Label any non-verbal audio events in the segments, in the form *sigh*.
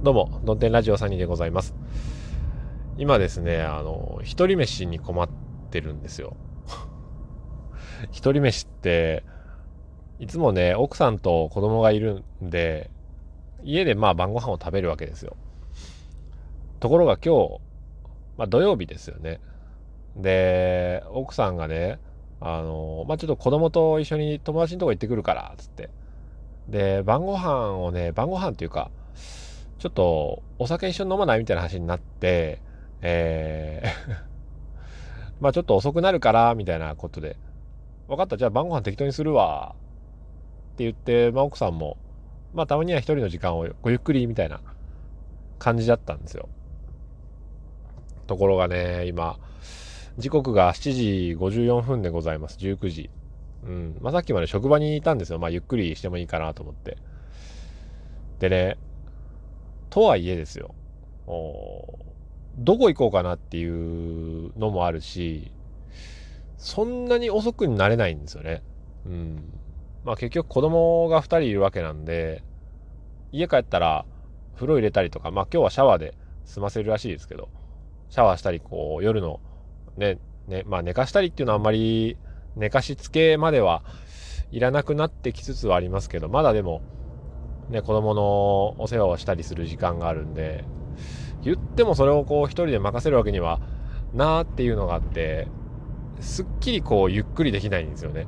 どうも、ドンテンラジオサニーでございます。今ですね、あの、一人飯に困ってるんですよ。*laughs* 一人飯って、いつもね、奥さんと子供がいるんで、家でまあ晩ご飯を食べるわけですよ。ところが今日、まあ土曜日ですよね。で、奥さんがね、あの、まあちょっと子供と一緒に友達のとこ行ってくるから、つって。で、晩ご飯をね、晩ご飯っていうか、ちょっとお酒一緒に飲まないみたいな話になって、えー *laughs* まあちょっと遅くなるから、みたいなことで、分かった、じゃあ晩ご飯適当にするわ、って言って、まあ奥さんも、まあたまには一人の時間をごゆっくり、みたいな感じだったんですよ。ところがね、今、時刻が7時54分でございます。19時。うん。まあさっきまで職場にいたんですよ。まあゆっくりしてもいいかなと思って。でね、とはいえですよ。どこ行こうかなっていうのもあるし、そんなに遅くになれないんですよね。うん。まあ結局子供が2人いるわけなんで、家帰ったら風呂入れたりとか、まあ今日はシャワーで済ませるらしいですけど、シャワーしたり、こう夜のね、ね、まあ寝かしたりっていうのはあんまり寝かしつけまではいらなくなってきつつはありますけど、まだでもね、子供のお世話をしたりする時間があるんで、言ってもそれをこう一人で任せるわけにはなーっていうのがあって、すっきりこうゆっくりできないんですよね。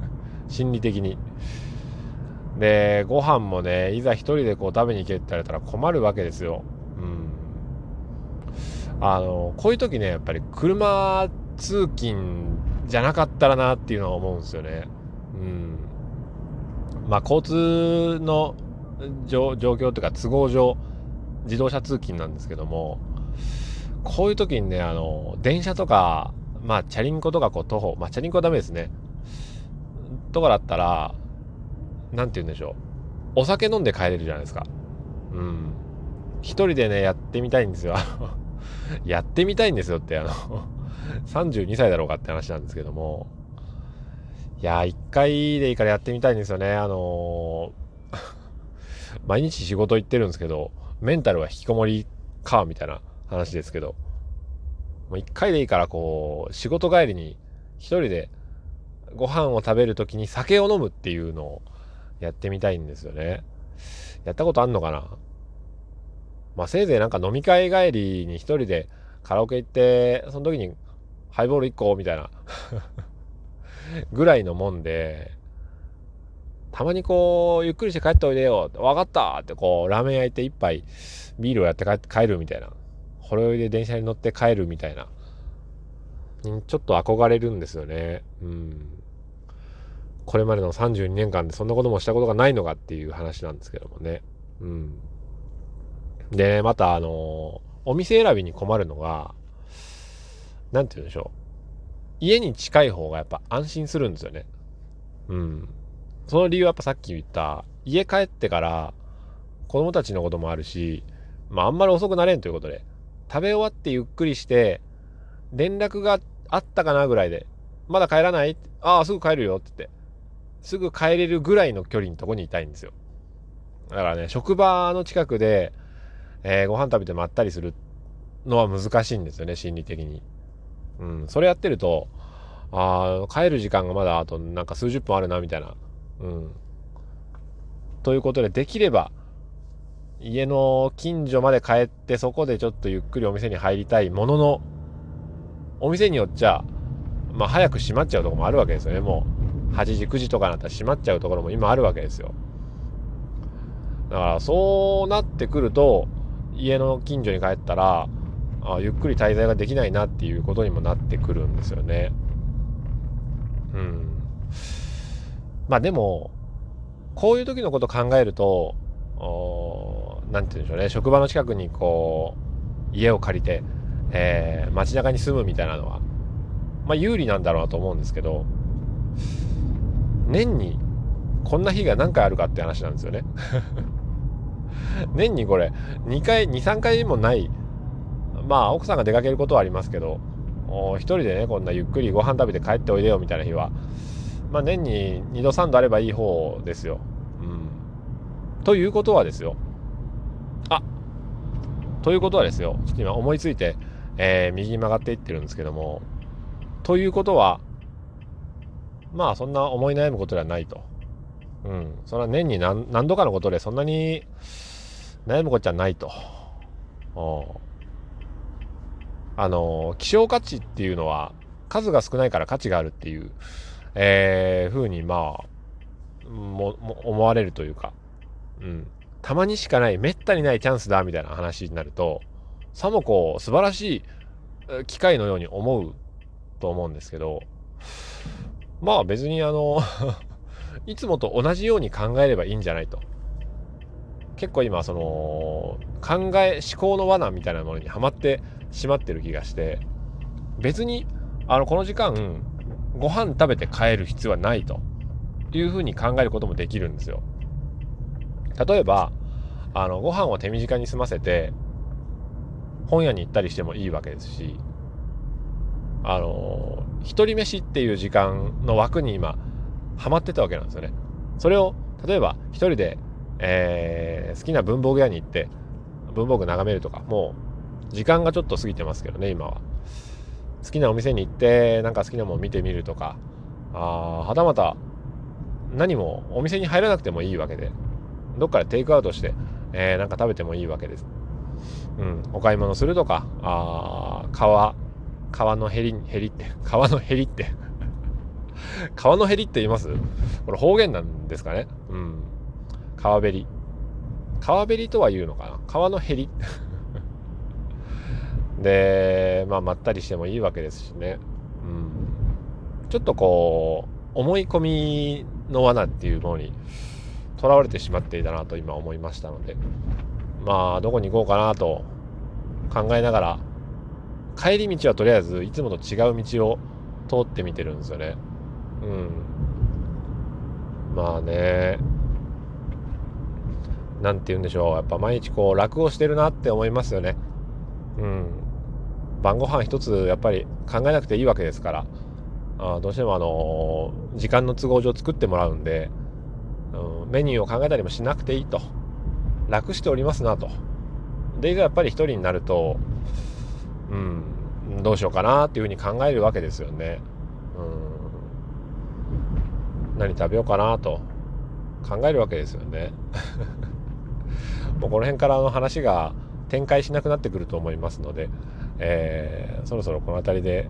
*laughs* 心理的に。で、ご飯もね、いざ一人でこう食べに行けって言われたら困るわけですよ。うん。あの、こういう時ね、やっぱり車通勤じゃなかったらなっていうのは思うんですよね。うん。まあ、交通の状況というか都合上自動車通勤なんですけどもこういう時にねあの電車とかまあチャリンコとかこう徒歩まあチャリンコはダメですね。とかだったら何て言うんでしょう。お酒飲んで帰れるじゃないですか。うん。一人でねやってみたいんですよ。*laughs* やってみたいんですよってあの32歳だろうかって話なんですけども。いや一回でいいからやってみたいんですよね。あの毎日仕事行ってるんですけど、メンタルは引きこもりか、みたいな話ですけど、もう一回でいいからこう、仕事帰りに一人でご飯を食べる時に酒を飲むっていうのをやってみたいんですよね。やったことあんのかな？まあせいぜいなんか飲み会帰りに一人でカラオケ行って、その時にハイボール1個みたいなぐらいのもんで、たまにこう、ゆっくりして帰っておいでよ。わかったってこう、ラーメン焼いて一杯ビールをやって帰るみたいな。ほろ酔いで電車に乗って帰るみたいな。ちょっと憧れるんですよね。うん。これまでの32年間でそんなこともしたことがないのかっていう話なんですけどもね。うん。で、またあのお店選びに困るのが、なんて言うんでしょう。家に近い方がやっぱ安心するんですよね。うん。その理由はやっぱさっき言った、家帰ってから子供たちのこともあるし、まああんまり遅くなれんということで、食べ終わってゆっくりして、連絡があったかなぐらいで、まだ帰らない？ああ、すぐ帰るよって言って、すぐ帰れるぐらいの距離のとこにいたいんですよ。だからね、職場の近くで、えー、ご飯食べてまったりするのは難しいんですよね、心理的に。うん、それやってると、ああ、帰る時間がまだあとなんか数十分あるな、みたいなうん。ということで、できれば、家の近所まで帰ってそこでちょっとゆっくりお店に入りたいものの、お店によっちゃ、まあ早く閉まっちゃうとこもあるわけですよね。もう8時、9時とかになったら閉まっちゃうところも今あるわけですよ。だからそうなってくると、家の近所に帰ったら、あゆっくり滞在ができないなっていうことにもなってくるんですよね。うん。まあでも、こういう時のこと考えると、何て言うんでしょうね、職場の近くにこう、家を借りて、えー、街中に住むみたいなのは、まあ有利なんだろうなと思うんですけど、年にこんな日が何回あるかって話なんですよね。*laughs* 年にこれ、2回、2、3回もない、まあ奥さんが出かけることはありますけど、一人でね、こんなゆっくりご飯食べて帰っておいでよみたいな日は、まあ、年に2度3度あればいい方ですよ。うん。ということはですよ。あ、ということはですよ、ちょっと今思いついて、えー、右に曲がっていってるんですけども、ということは、まあそんな思い悩むことではないと。うん。それは年に何何度かのことでそんなに悩むことじゃないと。あの、希少価値っていうのは数が少ないから価値があるっていう、えー、ふうにまあ、も、も思われるというか、うん。たまにしかない、めったにないチャンスだみたいな話になると、さもこう、素晴らしい機会のように思うと思うんですけど、まあ別にあの *laughs* いつもと同じように考えればいいんじゃないと。結構今その考え思考の罠みたいなものにはまってしまってる気がして別にあのこの時間ご飯食べて帰る必要はないというふうに考えることもできるんですよ。例えばあのご飯を手短に済ませて本屋に行ったりしてもいいわけですしあの一人飯っていう時間の枠に今ハマってたわけなんですよね。それを例えば一人で、えー、好きな文房具屋に行って文房具眺めるとかもう時間がちょっと過ぎてますけどね今は。好きなお店に行ってなんか好きなもの見てみるとか。あはたまた何もお店に入らなくてもいいわけで。どっかでテイクアウトして、えー、なんか食べてもいいわけです。うん、お買い物するとか。あ川川のへりへりって *laughs* 川のへりって。*laughs* 川のへりって言います？これ方言なんですかね？うん。川べり。川べりとは言うのかな？川のへり。でまあまったりしてもいいわけですしね。うん。ちょっとこう思い込みの罠っていうものにとらわれてしまっていたなと今思いましたので。まあどこに行こうかなと考えながら帰り道はとりあえずいつもと違う道を通ってみてるんですよね。うん。まあね。何て言うんでしょう。やっぱ毎日こう楽をしてるなって思いますよね。うん。晩ご飯一つやっぱり考えなくていいわけですから。あどうしてもあの、時間の都合上作ってもらうんでうん、メニューを考えたりもしなくていいと。楽しておりますなと。でやっぱり一人になるとうんどうしようかなっていうふうに考えるわけですよね。うん。何食べようかなと。考えるわけですよね。*laughs* もうこの辺からの話が展開しなくなってくると思いますので、えー、そろそろこの辺りで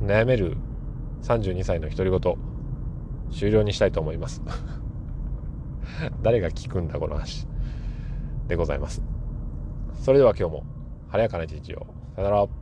悩める32歳の独り言終了にしたいと思います。*laughs* 誰が聞くんだこの話でございます。それでは今日も晴れやかな日を。さよなら。